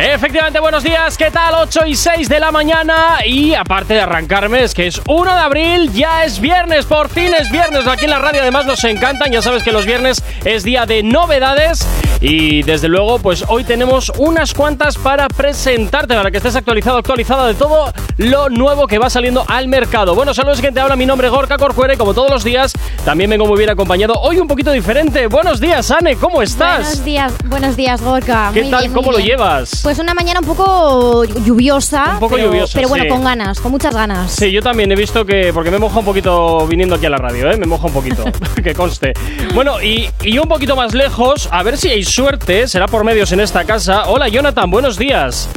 Efectivamente, buenos días, ¿qué tal? 8 y 6 de la mañana y aparte de arrancarme, es que es 1 de abril, ya es viernes, por fin es viernes, aquí en la radio además nos encantan, ya sabes que los viernes es día de novedades y desde luego pues hoy tenemos unas cuantas para presentarte, para que estés actualizado, actualizada de todo lo nuevo que va saliendo al mercado. Bueno, saludos, gente, habla mi nombre es Gorka Corcuera y como todos los días también vengo muy bien acompañado, hoy un poquito diferente. Buenos días, Anne, ¿cómo estás? Buenos días, buenos días, Gorka. ¿Qué Muy tal? bien, ¿Cómo lo bien. llevas? Pues una mañana un poco lluviosa. Un poco pero, lluviosa, Pero bueno, sí. con ganas, con muchas ganas. Sí, yo también he visto que. Porque me moja un poquito viniendo aquí a la radio, ¿eh? Me moja un poquito, que conste. Bueno, y, y un poquito más lejos, a ver si hay suerte, será por medios en esta casa. Hola, Jonathan, buenos días.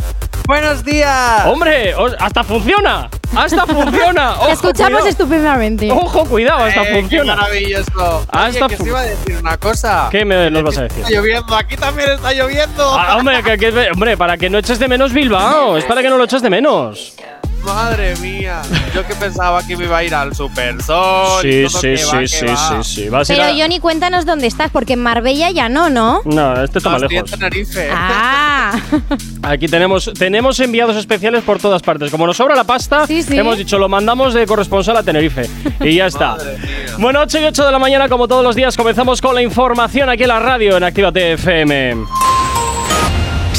¡Buenos días! ¡Hombre! ¡Hasta funciona! ¡Hasta funciona! Te Ojo, escuchamos cuidado. estupendamente. ¡Ojo, cuidado! ¡Hasta Eh, ¡Qué funciona! maravilloso! Hasta Oye, que fu- os iba a decir una cosa. ¿Qué me nos vas a decir? Está lloviendo, aquí también está lloviendo. Ah, hombre, que- que- hombre, para que no eches de menos Bilbao, es para que no lo eches de menos. Madre mía. Yo que pensaba que me iba a ir al Super Sol. y Sí, todo, sí, que sí, va, que sí, va. sí, sí. Vas a ir Pero a- Johnny, cuéntanos dónde estás, porque en Marbella ya no, ¿no? No, este está más lejos. Tenerife. Ah, Aquí tenemos, tenemos enviados especiales por todas partes. Como nos sobra la pasta, Sí, sí. hemos dicho, lo mandamos de corresponsal a Tenerife. Y ya está. Madre mía. Bueno, 8 y 8 de la mañana, como todos los días, comenzamos con la información aquí en la radio, en Actívate FM.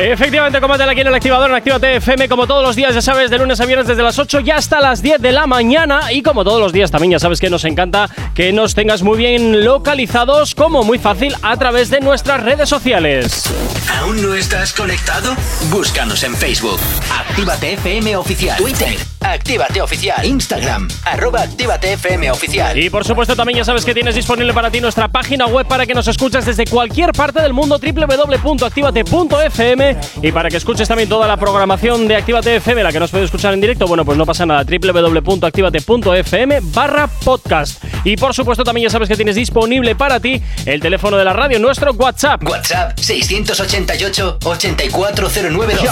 Efectivamente, combátela aquí en el activador en Actívate FM, como todos los días, ya sabes, de lunes a viernes desde las 8 y hasta las 10 de la mañana. Y como todos los días también, ya sabes que nos encanta que nos tengas muy bien localizados, como muy fácil, a través de nuestras redes sociales. ¿Aún no estás conectado? Búscanos en Facebook. Actívate FM Oficial. Twitter. Actívate Oficial. Instagram. Arroba Actívate FM Oficial. Y por supuesto también ya sabes que tienes disponible para ti nuestra página web para que nos escuches desde cualquier parte del mundo www.activate.fm y para que escuches también toda la programación de Actívate FM, la que nos puede escuchar en directo, bueno pues no pasa nada, www.activate.fm barra podcast. Y por supuesto también ya sabes que tienes disponible para ti el teléfono de la radio, nuestro WhatsApp. WhatsApp 688 840912.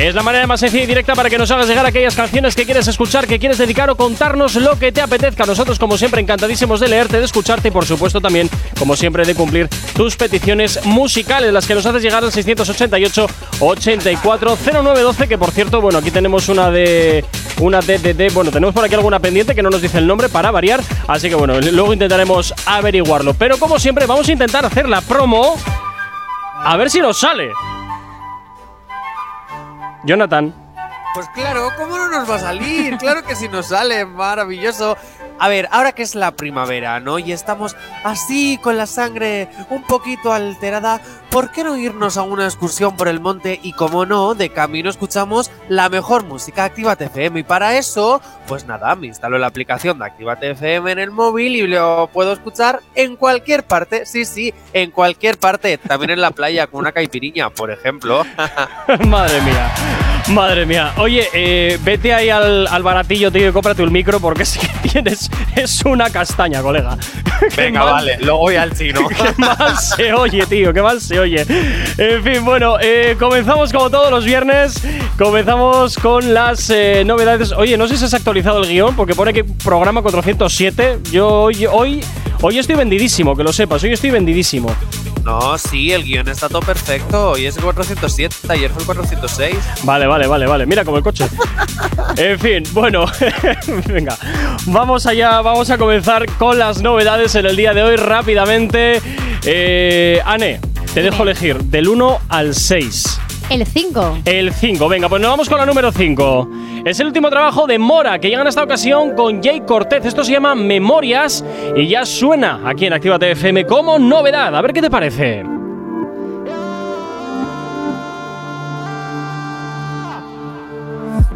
Es la manera más sencilla y directa para que nos hagas llegar aquellas canciones que quieres escuchar, que quieres dedicar o contarnos lo que te apetezca. Nosotros, como siempre, encantadísimos de leerte, de escucharte y, por supuesto, también, como siempre, de cumplir tus peticiones musicales, las que nos haces llegar al 688-840912, que por cierto, bueno, aquí tenemos una de. Una de, de, de- Bueno, tenemos por aquí alguna pendiente que no nos dice el nombre para variar, así que bueno, luego intentaremos averiguarlo. Pero como siempre, vamos a intentar hacer la promo. A ver si nos sale. Jonathan. Pues claro, ¿cómo no nos va a salir? Claro que sí nos sale, maravilloso. A ver, ahora que es la primavera, ¿no? Y estamos así con la sangre un poquito alterada, ¿por qué no irnos a una excursión por el monte y como no, de camino escuchamos la mejor música Actívate FM? Y para eso, pues nada, me instalo la aplicación de Actívate FM en el móvil y lo puedo escuchar en cualquier parte, sí, sí, en cualquier parte, también en la playa con una caipiriña, por ejemplo. Madre mía. Madre mía. Oye, eh, vete ahí al, al baratillo, tío, y cómprate un micro porque es que tienes. Es una castaña, colega. Venga, mal- vale, luego voy al chino. Qué mal se oye, tío, qué mal se oye. En fin, bueno, eh, comenzamos como todos los viernes. Comenzamos con las eh, novedades. Oye, no sé si has actualizado el guion porque pone que programa 407. Yo hoy, hoy, hoy estoy vendidísimo, que lo sepas. Hoy estoy vendidísimo. No, sí, el guion está todo perfecto. Hoy es el 407, ayer fue el 406. Vale, vale, vale, vale. Mira como el coche. En fin, bueno, venga. Vamos allá, vamos a comenzar con las novedades en el día de hoy rápidamente. Eh, Ane, te dejo elegir del 1 al 6. el 5. El 5, venga, pues nos vamos con la número 5. Es el último trabajo de Mora, que llega en esta ocasión con Jay Cortez. Esto se llama Memorias y ya suena aquí en Actívate FM como novedad. A ver qué te parece.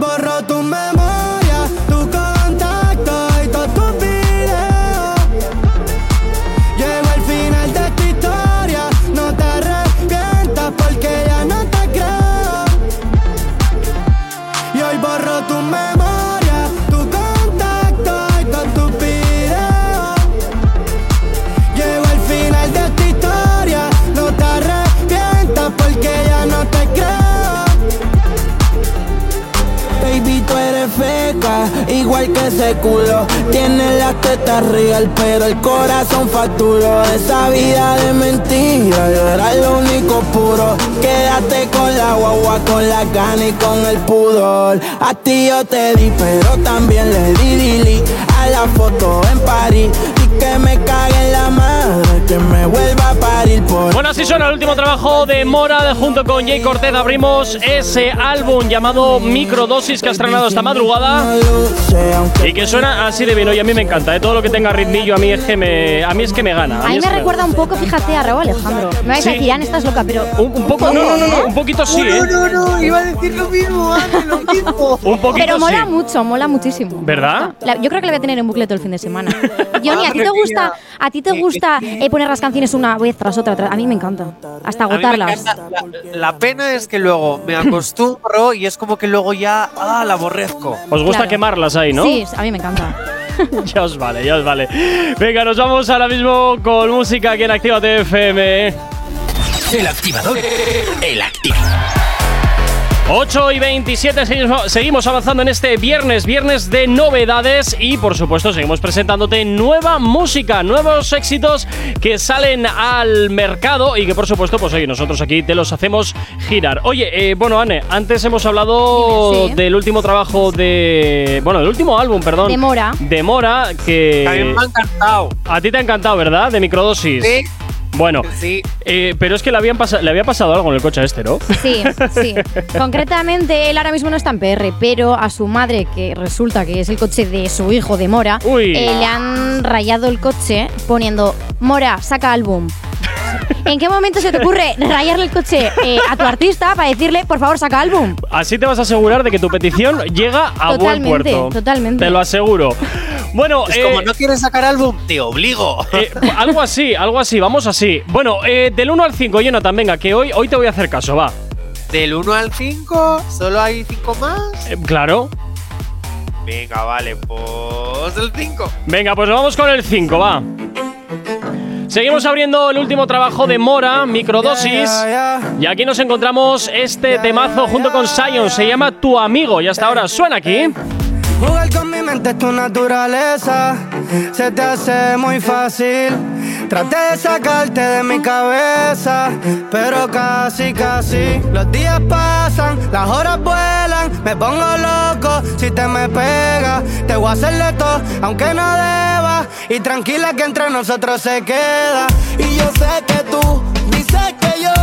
Borro tu igual que ese culo. Tienes las tetas real, pero el corazón facturó. Esa vida de mentira, yo era lo único puro. Quédate con la guagua, con la gana y con el pudor. A ti yo te di, pero también le di Lili a la foto en París. Y que me madre, que me vuelva a parir por. Bueno, así suena el último trabajo de Mora de junto con Jay Cortez. Abrimos ese álbum llamado Microdosis que ha estrenado esta madrugada y que suena así de bien. Oye, a mí me encanta, ¿eh? todo lo que tenga ritmillo a mí es que me, a mí es que me gana. A mí me recuerda un poco, fíjate, a Raúl Alejandro. Me vais Sí. a decir, Ana, estás loca, pero. Un, un poco, no, no, no, no, un poquito sí, ¿eh? No, no, no, iba a decir lo mismo, Ana, lo mismo. Un poquito Pero mola sí. mucho, mola muchísimo. ¿Verdad? La- yo creo que la voy a tener en bucle todo el fin de semana. Johnny, ¿a ti te gusta, a ti te gusta eh, poner las canciones una vez tras otra? tras- A mí me encanta. Hasta agotarlas. encanta. La, la pena es que luego me acostumbro y es como que luego ya ah, la aborrezco. Os gusta Claro. quemarlas ahí, ¿no? Sí, a mí me encanta. ya os vale, ya os vale. Venga, nos vamos ahora mismo con música aquí en Activa FM. El activador. El activador. 8 y 27, seguimos, avanzando en este viernes, viernes de novedades y por supuesto seguimos presentándote nueva música, nuevos éxitos que salen al mercado y que por supuesto pues oye, nosotros aquí te los hacemos girar. Oye, eh, bueno Anne, antes hemos hablado sí. del último trabajo de... bueno, del último álbum, perdón. De Mora. De Mora, A mí que... me ha encantado. A ti te ha encantado, ¿verdad? De microdosis. Sí, Bueno, sí. eh, pero es que le, habían le había pasado algo en el coche a este, ¿no? Sí, sí. Concretamente, él ahora mismo no está en PR, pero a su madre, que resulta que es el coche de su hijo de Mora, eh, le han rayado el coche poniendo Mora, saca álbum. ¿En qué momento se te ocurre rayarle el coche eh, a tu artista para decirle, por favor, saca álbum? Así te vas a asegurar de que tu petición llega a buen puerto. totalmente. Te lo aseguro. Bueno, Es eh, como no quieres sacar álbum, te obligo. eh, algo así, algo así, vamos así. Bueno, eh, del 1 al 5, Jonathan, venga, que hoy, hoy te voy a hacer caso, va. Del 1 al 5, solo hay 5 más. Eh, claro. Venga, vale, pues el 5. Venga, pues vamos con el 5, va. Seguimos abriendo el último trabajo de Mora, Microdosis. Y aquí nos encontramos este temazo junto con Sion. Se llama Tu Amigo y hasta ahora suena aquí. Jugar con mi mente es tu naturaleza, se te hace muy fácil. Traté de sacarte de mi cabeza, pero casi, casi. Los días pasan, las horas vuelan, me pongo loco si te me pegas. Te voy a hacerle todo, aunque no deba. Y tranquila que entre nosotros se queda. Y yo sé que tú dices que yo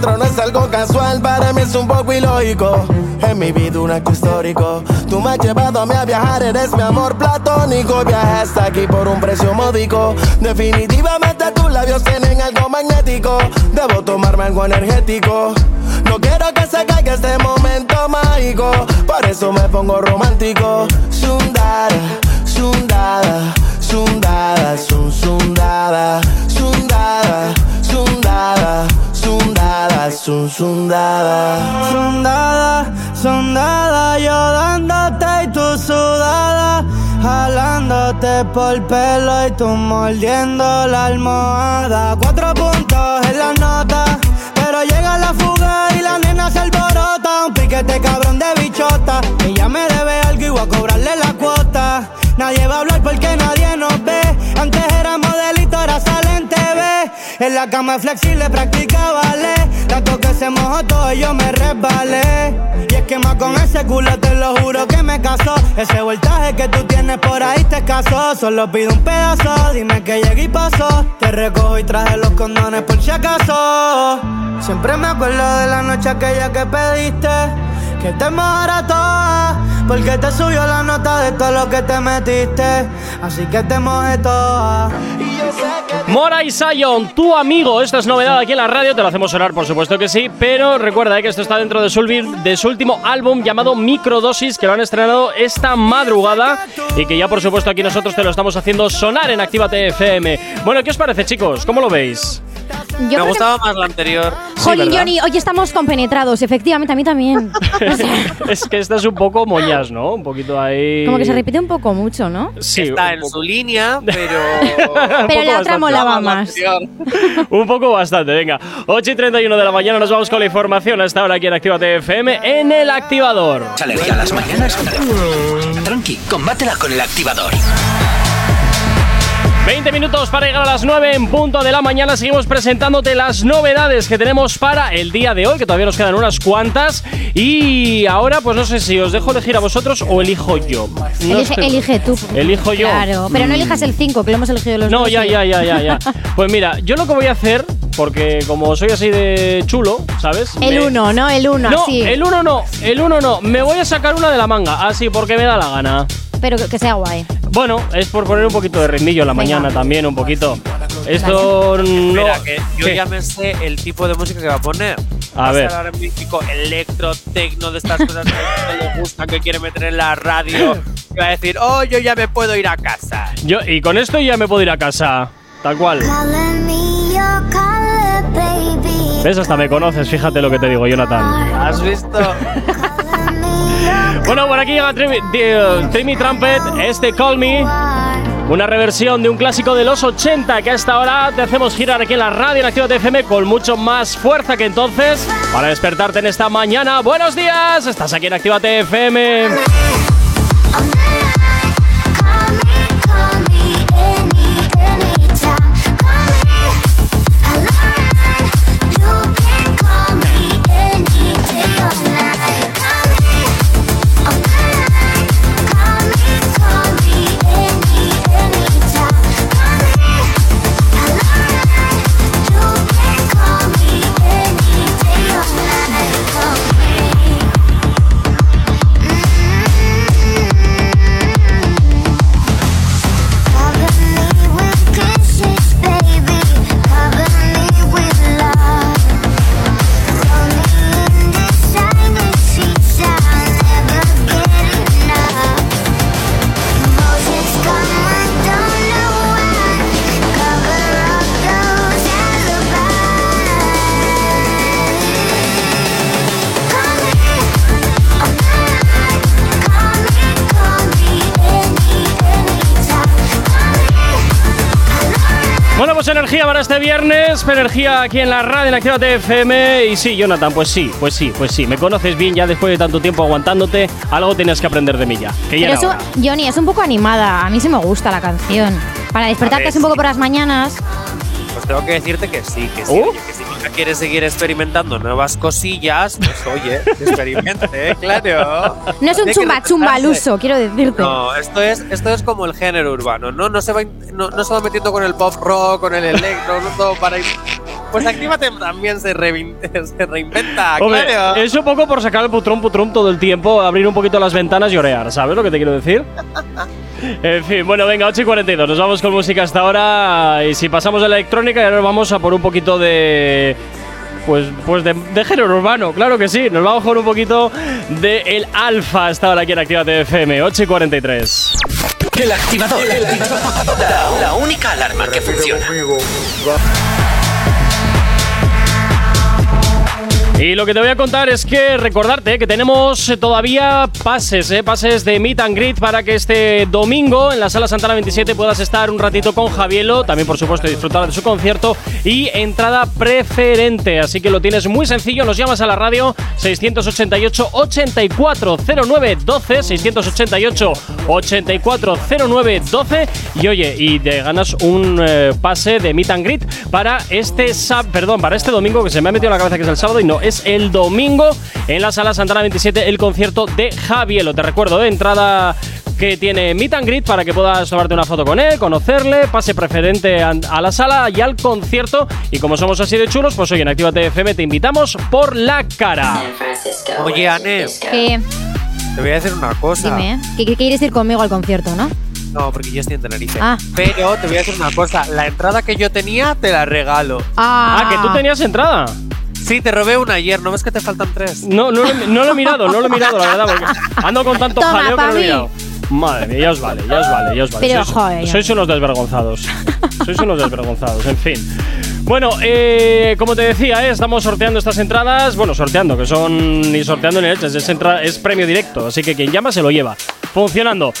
no es algo casual, para mí es un poco ilógico. En mi vida un acto histórico. Tú me has llevado a mí a viajar, eres mi amor platónico. Viaje hasta aquí por un precio módico. Definitivamente tus labios tienen algo magnético. Debo tomarme algo energético. No quiero que se caiga este momento mágico. Por eso me pongo romántico. Sundara, sundada, sundada, sun, sundada, sundada, sundada, sundada, sun, sundada. Sundada, sundada, yo dándote y tú sudada. Jalándote por pelo y tú mordiendo la almohada. Cuatro puntos en la nota. Pero llega la fuga y la nena se alborota. Un piquete cabrón de bichota. Ella me debe algo y voy a cobrarle la cuota. Nadie va a hablar porque nadie nos ve. Antes era modelito, ahora sale en TV. En la cama flexible, practica ballet. Tanto que se mojó todo y yo me resbalé. Y es que más con ese culo te lo juro que me casó. Ese voltaje que tú tienes por ahí te escaso. Solo pido un pedazo, dime que llegué y pasó. Te recojo y traje los condones por si acaso. Siempre me acuerdo de la noche aquella que pediste. Que te mojara toda, porque te subió la nota de todo lo que te metiste. Así que te mojé toda. Y yo sé que Mora y Sion, tu amigo. Esta es novedad aquí en la radio, te lo hacemos sonar, por supuesto que sí. Pero recuerda eh, que esto está dentro de su, de su último álbum llamado Microdosis, que lo han estrenado esta madrugada y que ya, por supuesto, aquí nosotros te lo estamos haciendo sonar en Actívate FM. Bueno, ¿qué os parece, chicos? ¿Cómo lo veis? Yo Me gustaba más la anterior. Jolín, ¿verdad? Johnny, hoy estamos compenetrados, efectivamente, a mí también. Es que esta es un poco moñas, ¿no? Un poquito ahí. como que se repite un poco mucho, ¿no? Sí, Está en su línea, pero. Pero la otra molaba la más. Un poco bastante, venga. 8 y 31 de la mañana nos vamos con la información hasta ahora aquí en Actívate FM en el activador. ¿Alergia a las mañanas? Tranqui, combátela con el activador. 20 minutos para llegar a las 9 en punto de la mañana. Seguimos presentándote las novedades que tenemos para el día de hoy, que todavía nos quedan unas cuantas. Y ahora, pues no sé si os dejo elegir a vosotros o elijo yo. No elige, estoy- elige tú. Elijo yo. Claro, pero no Mm. elijas el 5, que lo hemos elegido los No, dos. ya, ya, ya, ya, ya. Pues mira, yo lo que voy a hacer, porque como soy así de chulo, ¿sabes? El Me- 1, ¿no? El 1, No, así. el uno no, el uno no. Me voy a sacar una de la manga, así porque me da la gana. Pero que sea guay. Bueno, es por poner un poquito de rendillo en la Venga. mañana también, un poquito. Esto no. Mira, que yo ¿Qué? ya me sé el tipo de música que va a poner. A ver. ahora mítico electro, tecno, de estas cosas que le gustan, que quiere meter en la radio. Que va a decir, oh, yo ya me puedo ir a casa. Yo, y con esto ya me puedo ir a casa. Tal cual. ¿Ves? Hasta me conoces, fíjate lo que te digo, Jonathan. ¿Has visto? Bueno, por aquí llega Trimi, di- Trimi Trumpet, este Call Me. Una reversión de un clásico de los 80 que hasta ahora te hacemos girar aquí en la radio en Actívate FM con mucho más fuerza que entonces para despertarte en esta mañana. Buenos días, estás aquí en Actívate FM. Este viernes, energía aquí en la radio en Actívate FM. Y sí, Jonathan, pues sí, pues sí, pues sí. Me conoces bien ya después de tanto tiempo aguantándote. Algo tienes que aprender de mí ya. Que ya Pero era eso, hora. Johnny, es un poco animada. A mí sí me gusta la canción. Para despertarte un poco por las mañanas. Pues tengo que decirte que sí, que sí. Oh. Oye, que si Mica quiere seguir experimentando nuevas cosillas, pues oye, que experimente, claro. No es un chumba chumba al uso, quiero decirte. No, esto es, esto es como el género urbano, ¿no? No se va, no, no se va metiendo con el pop rock, con el electro, no todo para ir. Pues Actívate también se, rein- se reinventa, Hombre, claro. es un poco por sacar el putrón putrón todo el tiempo, abrir un poquito las ventanas y orear, ¿sabes lo que te quiero decir? En fin, bueno, venga, 8 y 42, nos vamos con música hasta ahora y si pasamos a la electrónica y ahora vamos a por un poquito de... Pues, pues de, de género urbano, claro que sí, nos vamos con un poquito de el alfa hasta ahora aquí en Actívate FM, 8 y 43. El activador. El activador. La, la única alarma que funciona. Y lo que te voy a contar es que recordarte que tenemos eh, todavía pases, eh, pases de Meet and Greet para que este domingo en la Sala Santana 27 puedas estar un ratito con Javielo, también por supuesto disfrutar de su concierto y entrada preferente. Así que lo tienes muy sencillo, nos llamas a la radio 688 8409 12 688 8409 12 y oye, y te ganas un eh, pase de Meet and Greet para este sab- perdón, para este domingo que se me ha metido en la cabeza que es el sábado y no, es el domingo en la Sala Santana 27 el concierto de Javielo. Te recuerdo, ¿eh? entrada que tiene Meet and Greet para que puedas tomarte una foto con él, conocerle, pase preferente a, la sala y al concierto. Y como somos así de chulos, pues hoy en Actívate FM te invitamos por la cara. Oye, Anne, Que, te voy a decir una cosa. dime, ¿eh? que, que quieres ir conmigo al concierto, ¿no? No, porque yo estoy en Tenerife. Ah. Pero te voy a decir una cosa. La entrada que yo tenía te la regalo. Ah, que tú tenías entrada. Sí, te robé una ayer. ¿No ves que te faltan tres? No, no, lo- no lo he mirado, no lo he mirado, la verdad, porque ando con tanto Toma, jaleo que no lo he mirado. Madre mía, ya os vale, ya os vale, ya os vale. Pero, sois, joder, ya. sois unos desvergonzados. sois unos desvergonzados, en fin. Bueno, eh, como te decía, eh, estamos sorteando estas entradas. Bueno, sorteando, que son ni sorteando ni leches, es, es premio directo. Así que quien llama se lo lleva. Funcionando.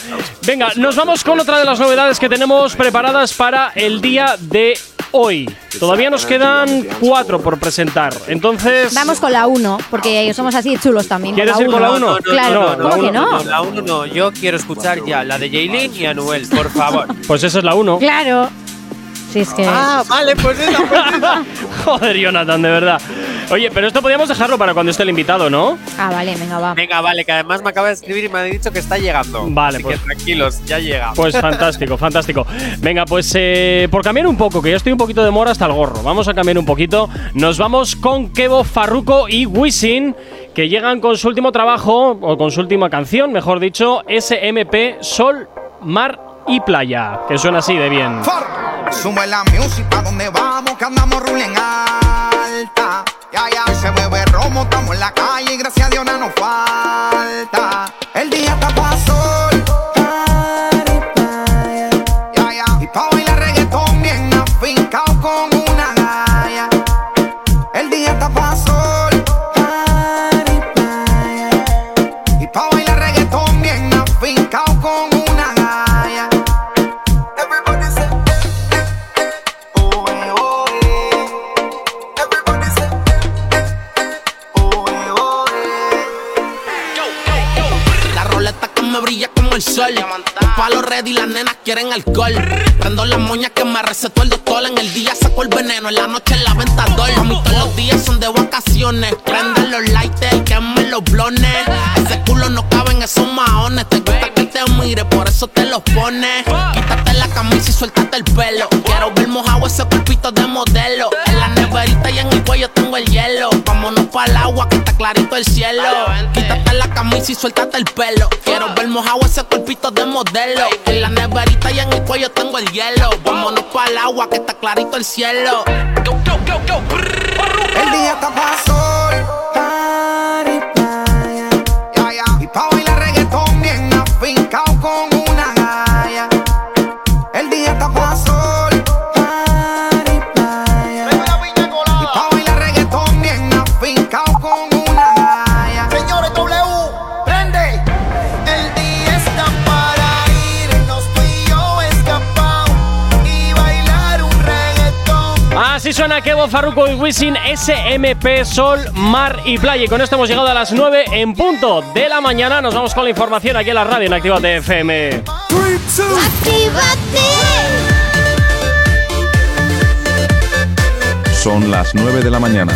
Venga, nos vamos con otra de las novedades que tenemos preparadas para el día de hoy. Todavía nos quedan cuatro por presentar. Entonces. Vamos con la 1, porque somos así chulos también. ¿Quieres ir con la uno? uno? Claro, No, ¿cómo la que uno, no? La 1 no. Yo quiero escuchar ya la de Jaylin y Anuel, por favor. Pues esa es la uno. Claro. Si es que. ah, vale, pues esa, pues esa. Joder, Jonathan, de verdad. Oye, pero esto podríamos dejarlo para cuando esté el invitado, ¿no? Ah, vale, venga, va. Venga, vale, que además me acaba de escribir y me ha dicho que está llegando. Vale, Así pues- que tranquilos, ya llega. Pues fantástico, fantástico. Venga, pues eh, por cambiar un poco, que ya estoy un poquito de mora hasta el gorro. Vamos a cambiar un poquito. Nos vamos con Kevo Farruko y Wisin, que llegan con su último trabajo, o con su última canción, mejor dicho, SMP Sol, Mar y Playa. Que suena así de bien. Sube la music pa' donde vamos, que andamos ruling alta. Ya, ya, se bebe romo, estamos en la calle y gracias a Dios nada nos falta. El día está pa' sol. Pa' los ready, las nenas quieren alcohol. Prendo las moñas que me recetó el doctor. En el día saco el veneno, en la noche la venta dol. A mí todos los días son de vacaciones. Prende los lighters, quemen los blones. Ese culo no cabe en esos maones. Te gusta que te mire, por eso te los pones. Quítate la camisa y suéltate el pelo. Quiero ver mojado ese cuerpito de modelo. En la neverita y en el cuello tengo el hielo. Vámonos para el agua que está clarito el cielo. Y suéltate el pelo. Quiero ver mojado ese cuerpito de modelo. En la neverita y en el cuello tengo el hielo. Vámonos para el agua que está clarito el cielo. El día está pa' Así suena Kevo Farruko y Wisin SMP Sol, Mar y Playa. Y con esto hemos llegado a las 9 en punto de la mañana. Nos vamos con la información aquí en la radio en Actívate FM. Son las 9 de la mañana.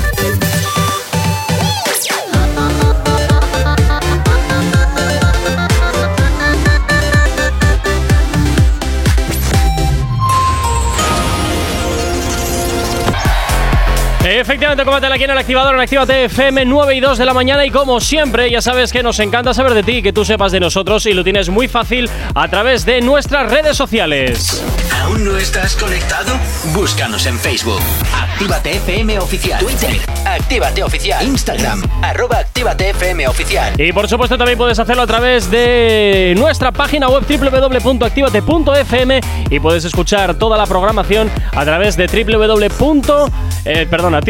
Efectivamente, combátela aquí en el activador en Actívate FM 9 y 2 de la mañana. Y como siempre, ya sabes que nos encanta saber de ti, que tú sepas de nosotros y lo tienes muy fácil a través de nuestras redes sociales. ¿Aún no estás conectado? Búscanos en Facebook. Actívate FM Oficial. Twitter. Actívate Oficial. Instagram. Arroba Actívate FM Oficial. Y por supuesto también puedes hacerlo a través de nuestra página web www.activate.fm y puedes escuchar toda la programación a través de www. Eh, perdón,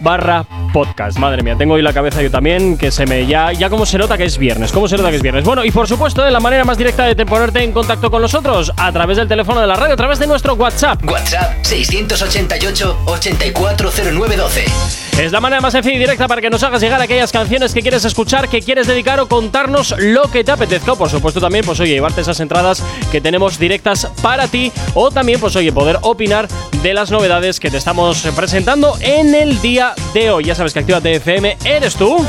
barra podcast. Madre mía, tengo hoy la cabeza yo también que se me ya ya como se nota que es viernes, cómo se nota que es viernes. Bueno, y por supuesto, la manera más directa de te- ponerte en contacto con nosotros a través del teléfono de la radio, a través de nuestro WhatsApp. WhatsApp 688-840912. Es la manera más sencilla y directa para que nos hagas llegar aquellas canciones que quieres escuchar, que quieres dedicar o contarnos lo que te apetezca. Por supuesto, también, pues oye, llevarte esas entradas que tenemos directas para ti. O también, pues oye, poder opinar de las novedades que te estamos presentando en el día de hoy. Ya sabes que Actívate FM eres tú.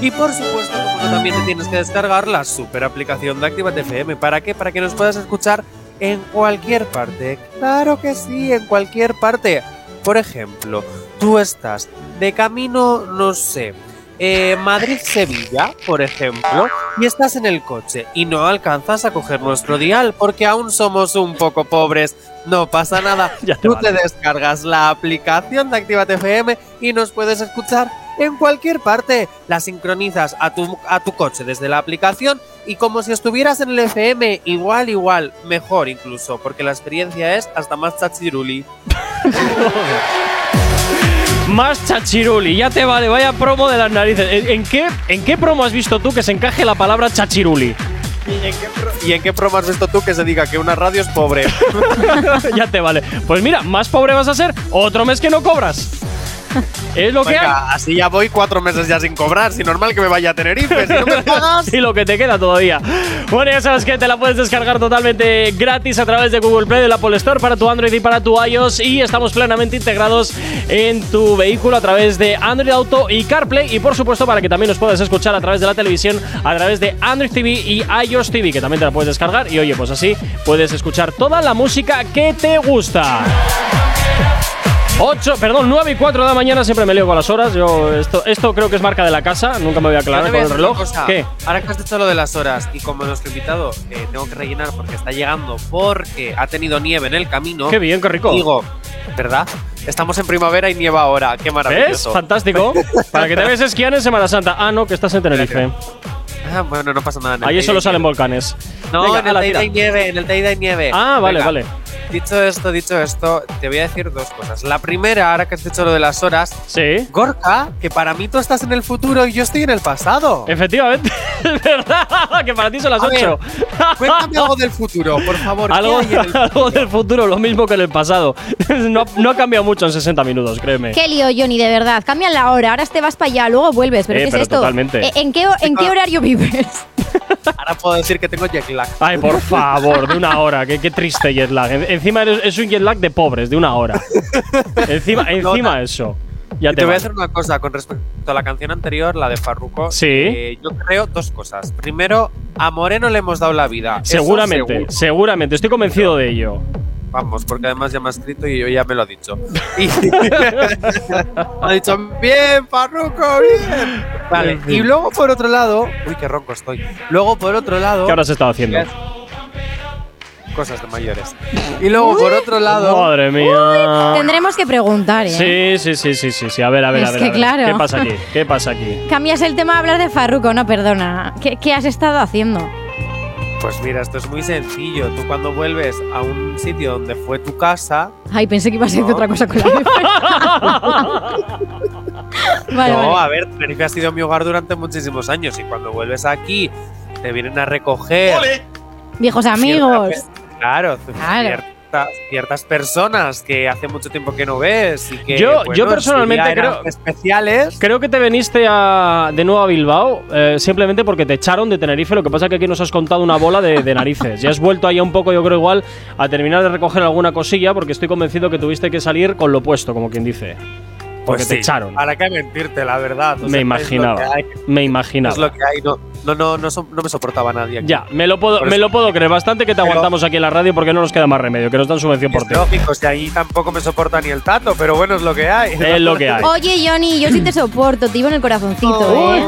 Y por supuesto, también te tienes que descargar la super aplicación de Actívate FM. ¿Para qué? Para que nos puedas escuchar en cualquier parte. Claro que sí, en cualquier parte. Por ejemplo, tú estás de camino, no sé, eh, Madrid-Sevilla, por ejemplo, y estás en el coche y no alcanzas a coger nuestro dial porque aún somos un poco pobres. No pasa nada. Ya te tú vale. te descargas la aplicación de Actívate FM y nos puedes escuchar en cualquier parte. La sincronizas a tu, a tu coche desde la aplicación y como si estuvieras en el FM, igual, igual, mejor incluso, porque la experiencia es hasta más chachiruli. Más chachiruli, ya te vale, vaya promo de las narices. ¿En, en qué, ¿En qué promo has visto tú que se encaje la palabra chachiruli? ¿Y en, qué pro- ¿Y en qué promo has visto tú que se diga que una radio es pobre? ya te vale. Pues mira, más pobre vas a ser, otro mes que no cobras. Es lo que hay. Así ya voy cuatro meses ya sin cobrar. Si normal que me vaya a Tenerife, si no me pagas. y lo que te queda todavía. Bueno, ya sabes que te la puedes descargar totalmente gratis a través de Google Play, del Apple Store para tu Android y para tu iOS. Y estamos plenamente integrados en tu vehículo a través de Android Auto y CarPlay. Y por supuesto, para que también nos puedas escuchar a través de la televisión, a través de Android TV y iOS TV, que también te la puedes descargar. Y oye, pues así puedes escuchar toda la música que te gusta. 8, perdón, 9 y 4 de la mañana, siempre me lío con las horas. Yo, esto, esto creo que es marca de la casa, nunca me voy a aclarar con a el reloj. ¿Qué? Ahora que has dicho lo de las horas y como nuestro invitado eh, tengo que rellenar porque está llegando porque ha tenido nieve en el camino. Qué bien, qué rico. Digo, ¿verdad? Estamos en primavera y nieva ahora. Qué ¿Ves? maravilloso. Fantástico. Para que te veas esquiar en Semana Santa. Ah, no, que estás en Tenerife. Ah, bueno, no pasa nada. Ahí solo salen volcanes. No, Venga, en el ala, tira. nieve, en el Teide hay nieve. Ah, vale, Venga. vale. Dicho esto, dicho esto, te voy a decir dos cosas. La primera, ahora que has dicho lo de las horas, Sí. Gorka, que para mí tú estás en el futuro y yo estoy en el pasado. Efectivamente. es verdad. Que para ti son las A ver, 8. Cuéntame algo del futuro, por favor. ¿qué algo, hay en el- algo del futuro, lo mismo que en el pasado. no, no ha cambiado mucho en 60 minutos, créeme. Qué lío, Johnny, de verdad. Cambian la hora, ahora te vas para allá, luego vuelves. ¿Pero Eh, qué es pero esto? totalmente. Eh, ¿En qué, ¿En qué horario vives? Ahora puedo decir que tengo jet lag. Ay, por favor, de una hora. Qué, qué triste jet lag. En- Encima es un jet lag de pobres, de una hora. encima encima eso. Ya Y te, te voy a hacer una cosa con respecto a la canción anterior, la de Farruko. Sí. Eh, yo creo dos cosas. Primero, a Moreno le hemos dado la vida. Seguramente, seguramente. Estoy convencido de ello. Vamos, porque además ya me ha escrito y yo ya me lo ha dicho. Y ha dicho, bien, Farruko, bien. Vale, y luego por otro lado, uy, qué ronco estoy. Luego por otro lado, ¿Qué habrás estado haciendo? cosas de mayores. Y luego por otro lado, Madre mía. Tendremos que preguntar, ¿eh? Sí, sí, sí, sí, sí, sí. A ver, a ver, Es a ver. que a ver. claro. ¿Qué pasa aquí? ¿Qué pasa aquí? Cambias el tema a hablar de Farruko, no, perdona. ¿Qué, qué has estado haciendo? Pues mira, esto es muy sencillo. Tú cuando vuelves a un sitio donde fue tu casa, Ay, pensé que ibas a decir otra cosa con la Vale, no, vale. a ver, Tenerife ha sido mi hogar durante muchísimos años y cuando vuelves aquí te vienen a recoger. Viejos cierta amigos. Claro, Claro. Ciertas, ciertas personas que hace mucho tiempo que no ves y que Yo- bueno, yo personalmente creo- especiales. Creo que te viniste a- de nuevo a Bilbao eh, simplemente porque te echaron de Tenerife. Lo que pasa es que aquí nos has contado una bola de, de narices. Ya has vuelto ahí un poco, yo creo igual, a terminar de recoger alguna cosilla porque estoy convencido que tuviste que salir con lo opuesto, como quien dice. Porque Pues te sí, echaron. ¿Para qué mentirte, la verdad? O Me sea, imaginaba. Es lo que hay. Me Es imaginaba. lo que hay. No, no, no, no, so- no me soportaba nadie aquí. Ya, me lo puedo, Por me lo puedo creer. Bastante que te Pero- aguantamos aquí en la radio porque no nos queda más remedio, que nos dan subvención por Es ti. lógico, si ahí tampoco me soporta ni el tato, pero bueno, es lo que hay. Es lo que hay. Oye, Johnny, yo sí te soporto, te iba en el corazoncito, ¿eh?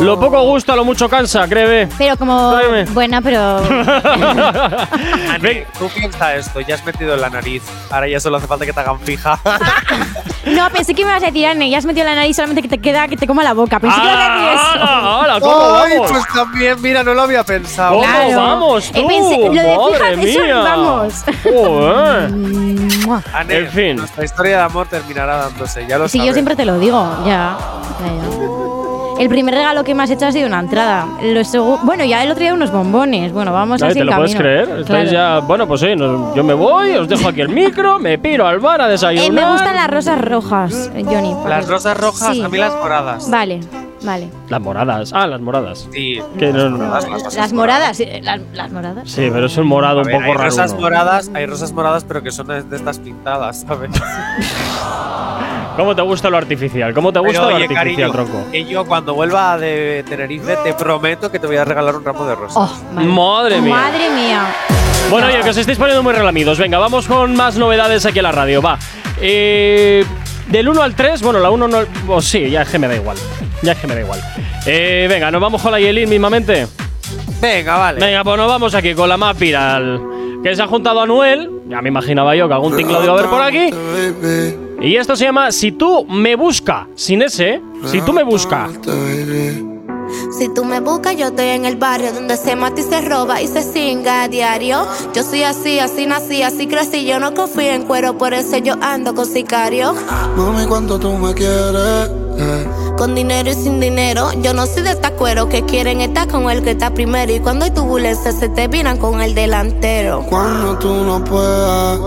Lo poco gusta, lo mucho cansa, créeme. Pero como. Tráeme. Buena, pero. Ani, tú piensa esto, ya has metido en la nariz. Ahora ya solo hace falta que te hagan fija. No, pensé que me ibas a decir, Anne, ya has metido la nariz, solamente que te queda que te coma la boca. Pensé que ibas a decir eso. ¡Ah! ¡Hala! ¿Cómo Ay, vamos? pues también, mira, no lo había pensado. ¿Cómo Claro. vamos tú? Eh, pensé- lo de ¡Madre fíjate, eso, mía! vamos. Joder. Mua. Ane, En fin. Nuestra historia de amor terminará dándose, ya lo Sí, yo sabes. siempre te lo digo, ya. ya, ya. El primer regalo que me has hecho ha sido una entrada. Lo bueno, ya el otro día unos bombones. Bueno, vamos Ay, así ¿Te lo puedes creer? Estáis Claro. ya. Bueno, pues sí, nos- yo me voy, os dejo aquí el micro, me piro al bar a desayunar. Eh, me gustan las rosas rojas, eh, Johnny. Las rosas rojas, Sí. a mí las moradas. Vale. Vale. Las moradas. Ah, las moradas. Sí, Que no- no- moradas, las moradas, sí, las, las moradas. Sí, pero es un morado A un ver, poco hay raro. rosas moradas, hay rosas moradas, pero que son de de estas pintadas, ¿sabes? ¿Cómo te gusta lo artificial? ¿Cómo te gusta Pero, lo oye, artificial, cariño, tronco? que yo cuando vuelva de Tenerife te prometo que te voy a regalar un ramo de rosas. Oh. Madre mía. Madre mía. Bueno, oye, que os estáis poniendo muy relamidos. Venga, vamos con más novedades aquí en la radio. Va. Eh, del 1 al 3, bueno, la 1 no. oh, sí, ya es que me da igual. Ya es que me da igual. Eh, venga, nos vamos con la Yelin mismamente. Venga, vale. Venga, pues nos vamos aquí con la más viral. Que se ha juntado a Noel. Ya me imaginaba yo que algún tinglado iba a haber por aquí. Y esto se llama Si tú me busca. Sin ese, si tú me busca. Si tú me buscas, yo estoy en el barrio donde se mata y se roba y se singa a diario. Yo soy así, así nací, así crecí. Yo no confío en cuero, por eso yo ando con sicario. Mami, ¿cuánto tú me quieres? Eh. Con dinero y sin dinero, yo no soy de esta cuero que quieren estar con el que está primero. Y cuando hay turbulencias, se te viran con el delantero. Cuando tú no puedas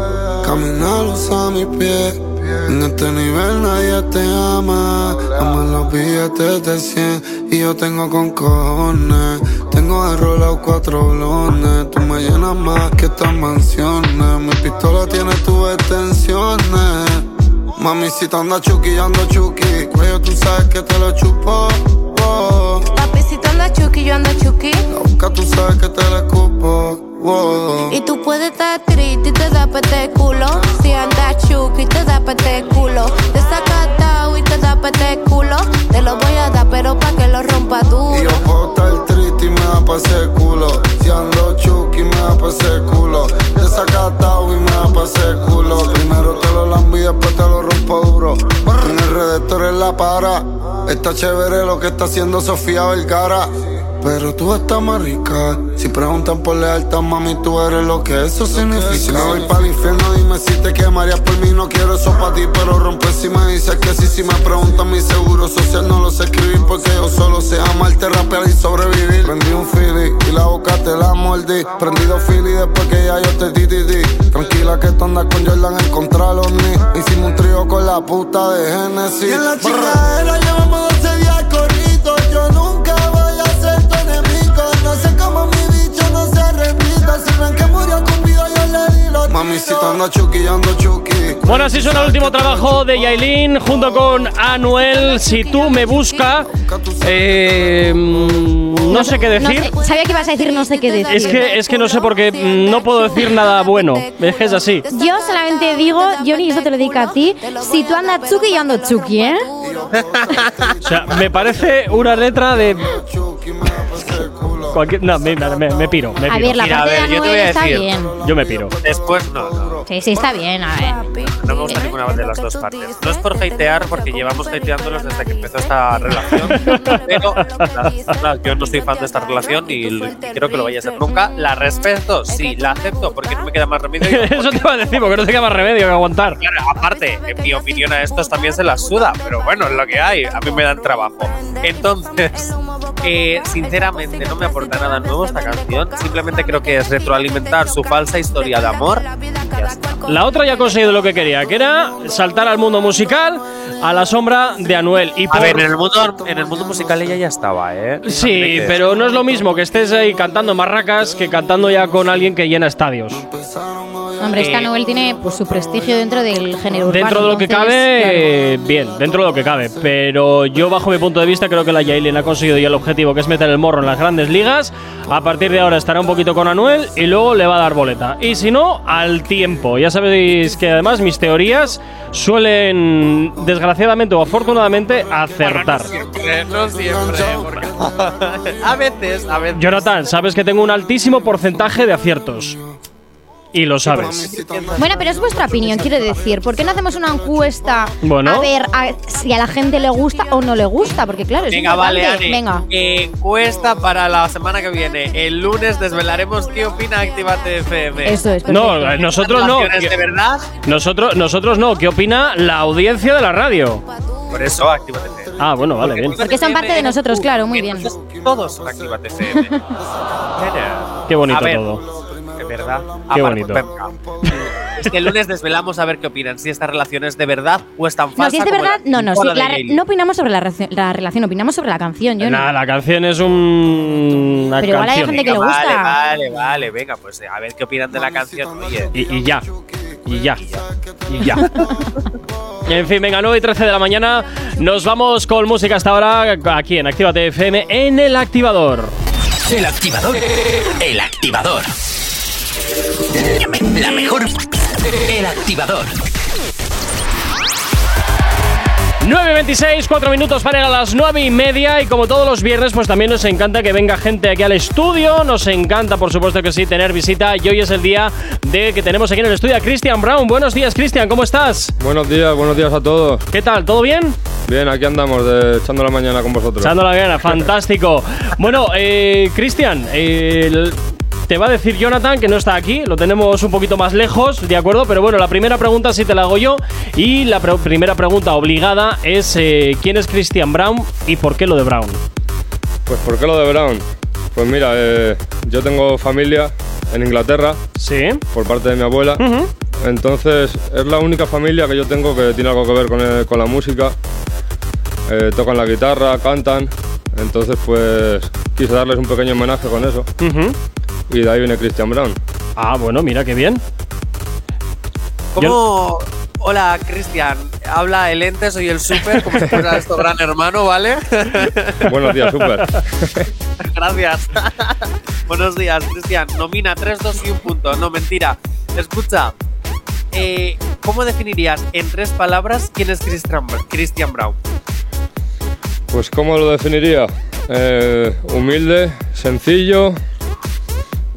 caminar, usa mis pies. En este nivel nadie te ama. Aman los billetes de 100 y yo tengo con cojones. Tengo arrolado cuatro blones. Tú me llenas más que estas mansiones. Mi pistola tiene tus extensiones. Mami, si te anda chuki, yo ando chuki. Cuello, tú sabes que te lo chupo. Oh. Papi, si tú andas chuki, yo ando chuki. La boca, tú sabes que te la escupo. Y tú puedes estar triste y te da pete culo. Si andas chuki, te da pete culo. Desacatado y te da pete culo. Te lo voy a dar, pero pa' que lo rompa Y duro. yo puedo estar triste y me da pa' ese culo. Si ando chuki me da pa' ese culo. Desacatado y me da pa' ese culo. Primero te lo lambo y después te lo rompo duro. En el redactor en la para. Está chévere lo que está haciendo Sofía Vergara. Pero tú estás más rica. Si preguntan por lealtad, mami, tú eres lo que eso significa. Si me voy para el infierno, dime si te quemarías por mí. No quiero eso para ti, pero rompe si me dices que sí. Si me preguntan mi seguro social, no lo sé escribir porque yo solo sé amarte, rapear y sobrevivir. Prendí un fili y la boca te la mordí. Prendido fili después que ya yo te di, di, di. Tranquila que tú andas con Jordan en contra los ni. Hicimos un trío con la puta de Genesis. Y en la Mami, si te ando chuki, yo ando chuki. Bueno, así suena el último trabajo de Yailin junto con Anuel. Si tú me busca. Eh, mm, no sé qué No decir. sé, sabía que ibas a decir no sé qué decir. Es que, es que no sé por qué mm, no puedo decir nada bueno. Es que es así. Yo solamente digo, Johnny, esto te lo dedico a ti. Si tú andas chuki, yo ando chuki, ¿eh? O sea, me parece una letra de. Cualquier, no, me, me- me piro. Me A piro. ver, la Mira, a parte de ver, yo te voy a decir. bien. Yo me piro. Después, no, no. Sí, sí, está bien, a ver. No me gusta ninguna de las dos partes. No es por hatear, porque llevamos hateándolos desde que empezó esta relación. Pero la- yo no soy fan de esta relación y creo que lo vaya a ser nunca. La respeto, sí, la acepto porque no me queda más remedio. Eso te iba a decir, porque no te queda más remedio que aguantar. Claro, aparte, en mi opinión a estos también se las suda, pero bueno, es lo que hay, a mí me dan trabajo. Entonces, eh, sinceramente no me aporta nada nuevo esta canción, simplemente creo que es retroalimentar su falsa historia de amor. y ya. La otra ya ha conseguido lo que quería, que era saltar al mundo musical a la sombra de Anuel. Y A por- ver, en el mundo, en el mundo musical ella ya estaba, ¿eh? Sí, pero no es lo mismo que estés ahí cantando marracas que cantando ya con alguien que llena estadios. Hombre, es que Eh, Anuel tiene pues, su prestigio dentro del género urbano. Dentro de lo que cabe, claro. bien, dentro de lo que cabe. Pero yo, bajo mi punto de vista, creo que la Yailin ha conseguido ya el objetivo, que es meter el morro en las grandes ligas. A partir de ahora estará un poquito con Anuel y luego le va a dar boleta. Y si no, al tiempo. Ya sabéis que además mis teorías suelen, desgraciadamente o afortunadamente, acertar. No siempre, no siempre, porque- a veces, a veces. Jonathan, sabes que tengo un altísimo porcentaje de aciertos. Y lo sabes. Bueno, pero es vuestra opinión, quiero decir. ¿Por qué no hacemos una encuesta Bueno. a ver a- si a la gente le gusta o no le gusta? Porque claro, es Venga, vale. Ani. Venga. Encuesta para la semana que viene. El lunes desvelaremos qué opina Activate FM. Eso es. No, perfecto. eh, nosotros no. ¿Relaciones de verdad? Nosotros, nosotros no. ¿Qué opina la audiencia de la radio? Por eso, Activate FM. Ah, bueno, vale, bien. Porque son parte de nosotros, claro, muy bien. Todos son Activate FM. Qué bonito ver, todo. De verdad. Qué vale, bonito. venga. Es que el lunes desvelamos a ver qué opinan, si esta relación es de verdad o es tan falsa. No, si es de verdad, la- no, no, sí, la no opinamos sobre la, relación- la relación, opinamos sobre la canción. Yo Nada, la canción es un, una Pero igual hay gente que le Vale, gusta. Vale, vale, venga, pues eh, a ver qué opinan de la canción. Oye, Y, y ya. Y ya. Y ya. En fin, venga, 9 y 13 de la mañana. Nos vamos con música hasta ahora aquí en Actívate FM en el activador. El activador. El activador. La mejor. El activador. 9.26, 4 minutos para ir a las 9 y media y como todos los viernes pues también nos encanta que venga gente aquí al estudio, nos encanta por supuesto que sí tener visita y hoy es el día de que tenemos aquí en el estudio a Cristian Brown. Buenos días Cristian, ¿cómo estás? Buenos días, buenos días a todos. ¿Qué tal? ¿Todo bien? Bien, aquí andamos de- echando la mañana con vosotros. Echando la gana, fantástico. Bueno, eh, Cristian, eh, el- te va a decir Jonathan que no está aquí, lo tenemos un poquito más lejos, ¿de acuerdo? Pero bueno, la primera pregunta sí te la hago yo. Y la pre- primera pregunta obligada es: eh, ¿quién es Christian Brown y por qué lo de Brown? Pues ¿por qué lo de Brown? Pues mira, eh, yo tengo familia en Inglaterra. Sí. Por parte de mi abuela. Entonces es la única familia que yo tengo que tiene algo que ver con, el- con la música. Eh, tocan la guitarra, cantan. Entonces pues quise darles un pequeño homenaje con eso. Y de ahí viene Christian Brown. Ah, bueno, mira qué bien. ¿cómo. Hola, Cristian. Habla el ente, soy el super, como si fuera esto gran hermano, ¿vale? Buenos días, super. Gracias. Buenos días, Cristian. Nomina 3, 2 y un punto. No, mentira. Escucha. eh, ¿Cómo definirías en tres palabras quién es Christian, Christian Brown? Pues ¿cómo lo definiría? Eh, humilde, sencillo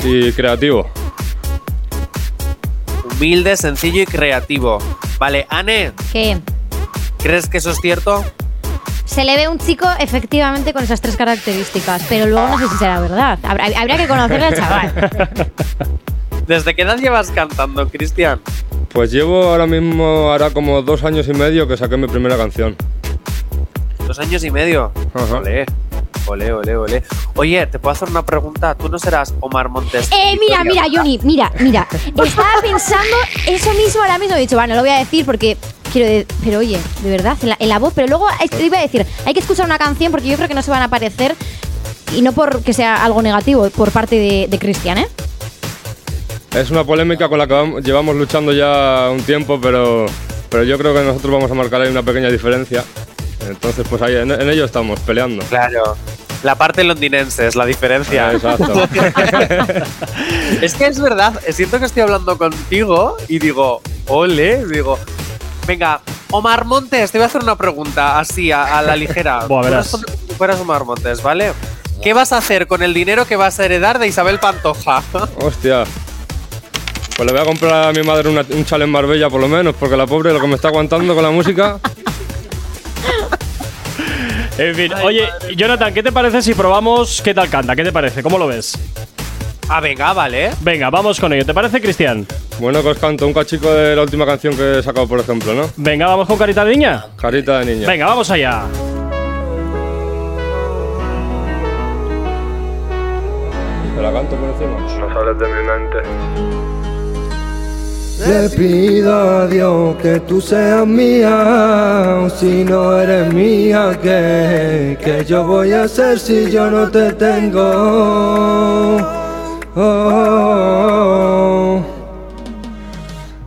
y creativo. Humilde, sencillo y creativo. Vale, Anne, ¿Qué? ¿crees que eso es cierto? Se le ve un chico efectivamente con esas tres características, pero luego no sé si será verdad. Habrá- habría que conocerle al chaval. ¿Desde qué edad llevas cantando, Cristian? Pues llevo ahora mismo, hará como dos años y medio que saqué mi primera canción. Dos años y medio. Olé, olé, olé, olé. Oye, ¿te puedo hacer una pregunta? ¿Tú no serás Omar Montes? Eh, mira, mira, Johnny, mira, mira. Estaba pensando eso mismo ahora mismo. He dicho, bueno, no lo voy a decir porque quiero. de- pero oye, de verdad, en la, en la voz. Pero luego eh, iba a decir, hay que escuchar una canción porque yo creo que no se van a parecer. Y no porque sea algo negativo por parte de, de Cristian, ¿eh? Es una polémica con la que vam- llevamos luchando ya un tiempo, pero, pero yo creo que nosotros vamos a marcar ahí una pequeña diferencia. Entonces, pues ahí en, en ello estamos, peleando. Claro. La parte londinense es la diferencia. Ah, exacto. es que es verdad, siento que estoy hablando contigo y digo, ole, digo, venga, Omar Montes, te voy a hacer una pregunta así, a, a la ligera. Buah, Tú fueras Omar Montes, ¿vale? ¿Qué vas a hacer con el dinero que vas a heredar de Isabel Pantoja? Hostia. Pues le voy a comprar a mi madre una- un chale en Marbella por lo menos, porque la pobre lo que me está aguantando con la música. En fin, oye, Jonathan, ¿qué te parece si probamos qué tal canta? ¿Qué te parece? ¿Cómo lo ves? Ah, venga, vale. Venga, vamos con ello. ¿Te parece, Cristian? Bueno, que os canto un cachico de la última canción que he sacado, por ejemplo, ¿no? Venga, vamos con Carita de Niña. Carita de niña. Venga, vamos allá. ¿Te la canto por encima? No sales de mi mente. Le pido a Dios que tú seas mía, si no eres mía, ¿qué, qué yo voy a hacer si yo no te tengo? Oh.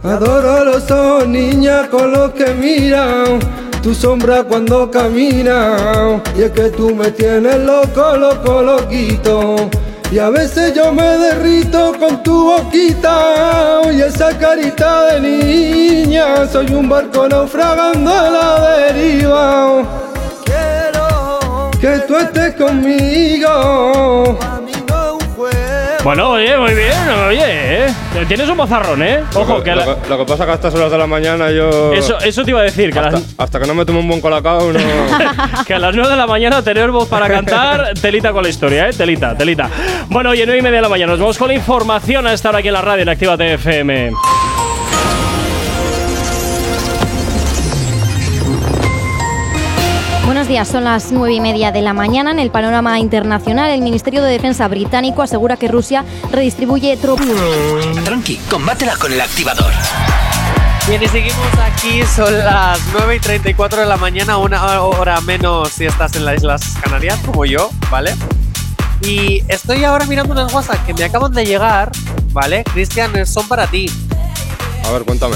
Adoro a los ojos, niña, con los que miran tu sombra cuando camina. Y es que tú me tienes loco, loco, loquito. Y a veces yo me derrito con tu boquita y esa carita de niña. Soy un barco naufragando a la deriva. Quiero que tú estés conmigo. Bueno, oye, muy bien, oye, ¿eh? Tienes un bozarrón, ¿eh? Ojo, lo, que a lo la- que- lo que pasa es que a estas horas de la mañana yo. eso, eso te iba a decir, que hasta, las, hasta que no me tomo un buen colacao, no. que a las 9 de la mañana tener voz para cantar, telita con la historia, ¿eh? Telita, telita. Bueno, oye, 9 y media de la mañana, nos vamos con la información a estar aquí en la radio en Actívate FM. Buenos días, son las nueve y media de la mañana. En el panorama internacional, el Ministerio de Defensa británico asegura que Rusia redistribuye tropas. Tranqui, combátela con el activador. Bien, y seguimos aquí, son las 9 y 34 de la mañana, una hora menos si estás en las Islas Canarias, como yo, ¿vale? Y estoy ahora mirando unas WhatsApp que me acaban de llegar, ¿vale? Cristian, son para ti. A ver, cuéntame.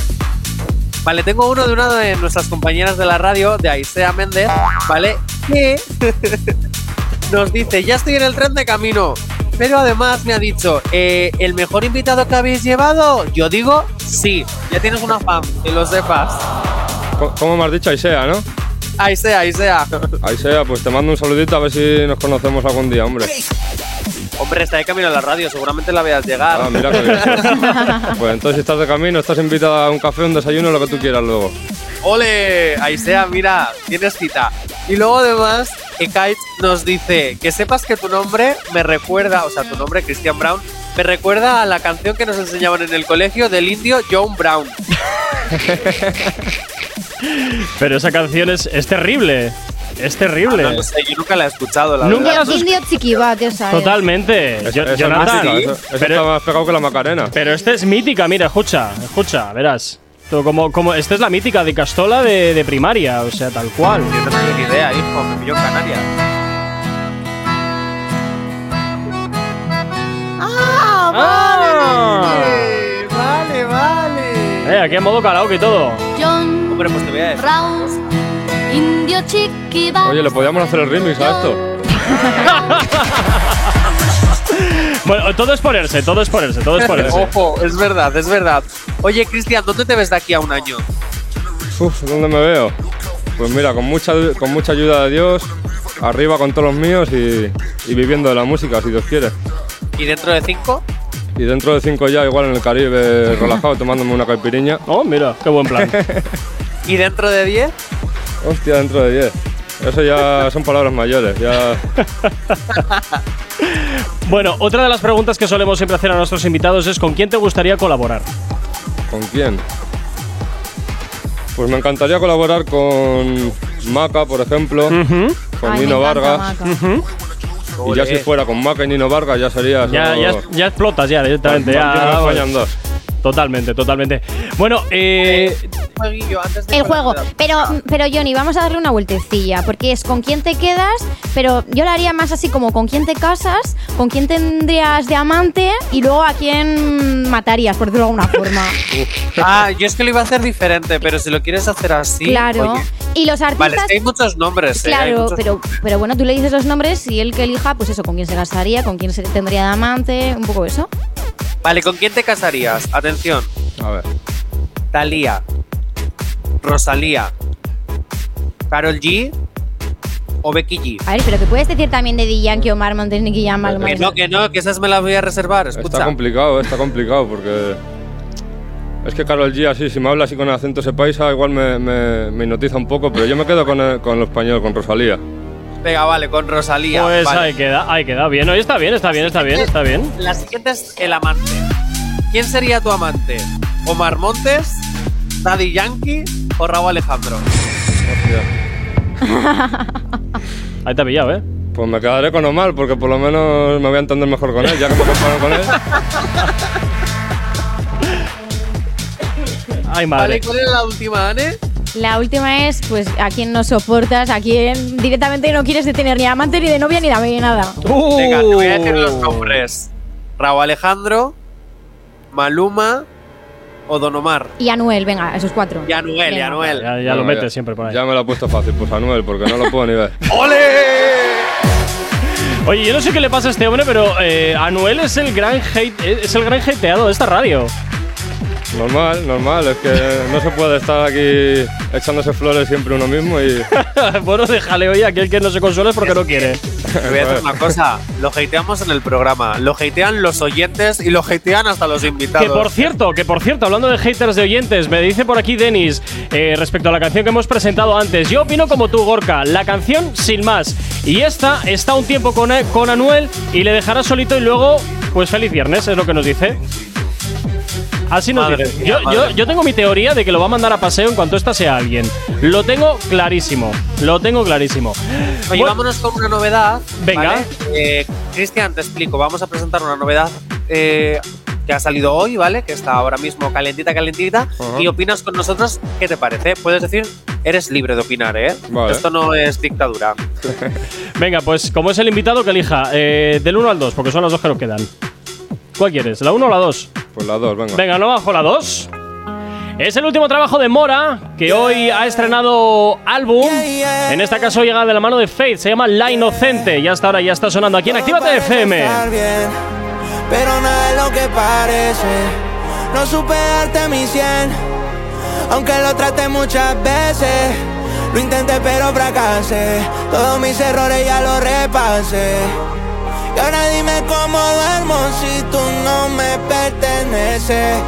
Vale, tengo uno de una de nuestras compañeras de la radio, de Aisea Méndez, ¿vale? Que nos dice, ya estoy en el tren de camino. Pero además me ha dicho, eh, ¿el mejor invitado que habéis llevado? Yo digo, sí. Ya tienes una fan, que lo sepas. ¿Cómo me has dicho? Aisea, ¿no? Aisea, Aisea. Aisea, pues te mando un saludito a ver si nos conocemos algún día, hombre. Hombre, está de camino a la radio, seguramente la veas llegar. Ah, mira que bien. Pues entonces si estás de camino, estás invitada a un café, un desayuno, lo que tú quieras luego. ¡Ole! Aisea, mira, tienes cita. Y luego además, Ekait nos dice que sepas que tu nombre me recuerda, o sea, tu nombre, Christian Brown, me recuerda a la canción que nos enseñaban en el colegio del indio John Brown. Pero esa canción es, es terrible. Es terrible. Ah, no lo sé, yo nunca la he escuchado, la Nunca verdad. la has Indio chiquibat, esa. es. Totalmente. Es- es Jonathan, mítica, eso- eso pero, está más pegado que la Macarena. pero esta es mítica, mira, escucha, escucha, verás. Como, como, esta es la mítica de Castola de, de primaria, o sea, tal cual. Yo no tengo ni idea, hijo, me pilló en Canarias. Ah. Vale, vale. Eh, aquí en modo karaoke y todo. John Hombre, pues te voy a decir. Rouse, indio chiquibat. Oye, ¿le podíamos hacer el remix a esto? Bueno, todo es ponerse, todo es ponerse, todo es ponerse. Ojo, es verdad, es verdad. Oye, Cristian, ¿dónde te ves de aquí a un año? Uf, ¿dónde me veo? Pues mira, con mucha, con mucha ayuda de Dios, arriba con todos los míos y, y viviendo de la música, si Dios quiere. ¿Y dentro de cinco? Y dentro de cinco ya, igual en el Caribe, relajado, tomándome una caipiriña. Oh, mira, qué buen plan. ¿Y dentro de diez? Hostia, dentro de diez. Eso ya son palabras mayores, ya... Bueno, otra de las preguntas que solemos siempre hacer a nuestros invitados es ¿con quién te gustaría colaborar? ¿Con quién? Pues me encantaría colaborar con Maca, por ejemplo, con Ay, Nino Vargas. Y ya si fuera con Maca y Nino Vargas ya sería... Ya, ya, ya explotas ya directamente. Ya, en dos. Totalmente, totalmente. Bueno, eh, Jueguillo, antes de El juego. Pero, pero Johnny, vamos a darle una vueltecilla, porque es con quién te quedas, pero yo lo haría más así como con quién te casas, con quién tendrías de amante y luego a quién matarías, por decirlo de alguna forma. Ah, yo es que lo iba a hacer diferente, pero si lo quieres hacer así. claro. oye. Y los artistas. Vale, es que hay muchos nombres, ¿eh? Hay Claro, muchos- pero, pero bueno, tú le dices los nombres y él que elija, pues eso, con quién se casaría, con quién se tendría de amante, un poco eso. Vale, ¿con quién te casarías? Atención. A ver. Thalía. Rosalía. Carol G. O Becky G. A ver, pero que puedes decir también de Di Yankee, Omar Montes, Nicky Jam, algo Que no, que no, que esas me las voy a reservar. Está Escucha. complicado, está complicado porque... Es que Carol G, así, si me habla así con acento ese paisa, igual me, me, me hipnotiza un poco, pero yo me quedo con, el- con lo español, con Rosalía. Venga, vale, con Rosalía. pues vale. ahí queda, ahí queda. Bien, oye, está bien, está bien, está bien, está bien. La siguiente es el amante. ¿Quién sería tu amante? ¿Omar Montes? ¿Daddy Yankee? ¿O Raúl Alejandro? Hostia. Ahí te ha pillado, ¿eh? Pues me quedaré con Omar, porque por lo menos me voy a entender mejor con él, ya que me comparan con él. Ay, Vale, madre. ¿cuál era la última, Ane? La última es, pues, a quién no soportas, a quién directamente no quieres tener ni amante, ni de novia, ni de amiga, ni nada. Venga, te voy a decir Uh. los nombres. Raúl Alejandro, Maluma o Don Omar. Y Anuel, venga, esos cuatro. Y Anuel, y Venga. Anuel. Ya, ya lo Bueno, metes siempre por ahí. Ya me lo ha puesto fácil, pues Anuel, porque no lo puedo ni ver. ¡Ole! Oye, yo no sé qué le pasa a este hombre, pero eh, Anuel es el gran hate, es el gran hateado de esta radio. Normal, normal, es que no se puede estar aquí echándose flores siempre uno mismo y... bueno, déjale, oye, aquel que no se consuela es porque no quiere. Voy a decir una cosa. Lo hateamos en el programa. Lo hatean los oyentes y lo hatean hasta los invitados. Que por cierto, que por cierto, hablando de haters de oyentes, me dice por aquí Denis, eh, respecto a la canción que hemos presentado antes, yo opino como tú, Gorka, la canción sin más. Y esta está un tiempo con, con Anuel y le dejará solito y luego, pues feliz viernes, es lo que nos dice. Así nos Madre mía, Yo, yo, yo tengo mi teoría de que lo va a mandar a paseo en cuanto esta sea alguien. Lo tengo clarísimo. Lo tengo clarísimo. Oye, Bueno, vámonos con una novedad. Venga. ¿vale? Eh, Cristian, te explico. Vamos a presentar una novedad eh, que ha salido hoy, ¿vale? Que está ahora mismo calentita, calentita. Y opinas con nosotros. ¿Qué te parece? Puedes decir, eres libre de opinar, ¿eh? Vale. Esto no es dictadura. Venga, pues como es el invitado que elija, eh, del 1 al 2, porque son las dos que nos quedan. ¿Cuál quieres? ¿La 1 o la 2? Pues las dos, venga. Venga, no bajo la 2. Es el último trabajo de Mora, que hoy ha estrenado álbum. En este caso llega de la mano de Faith, se llama La Inocente. Y hasta ahora ya está sonando aquí en Actívate FM. bien, pero nada es lo que parece. No supe darte mi 100, aunque lo traté muchas veces. Lo intenté pero fracasé, todos mis errores ya los repasé. Y ahora dime cómo duermo si tú no me perteneces.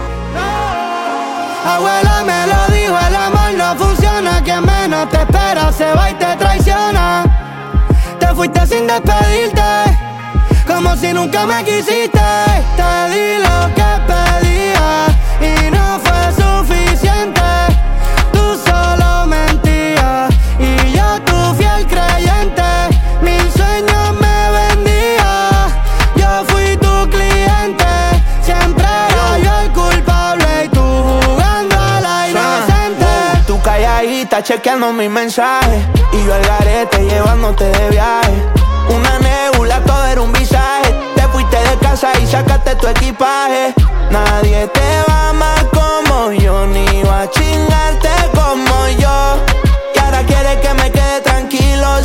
Abuela me lo dijo, el amor no funciona, quien menos te espera se va y te traiciona. Te fuiste sin despedirte, como si nunca me quisiste. Te di lo que pedía y no fue suficiente. Chequeando mis mensajes y yo al garete llevándote de viaje. Una nebula, todo era un visaje. Te fuiste de casa y sacaste tu equipaje. Nadie te va amar como yo, ni va a chingarte como yo. Y ahora quiere que me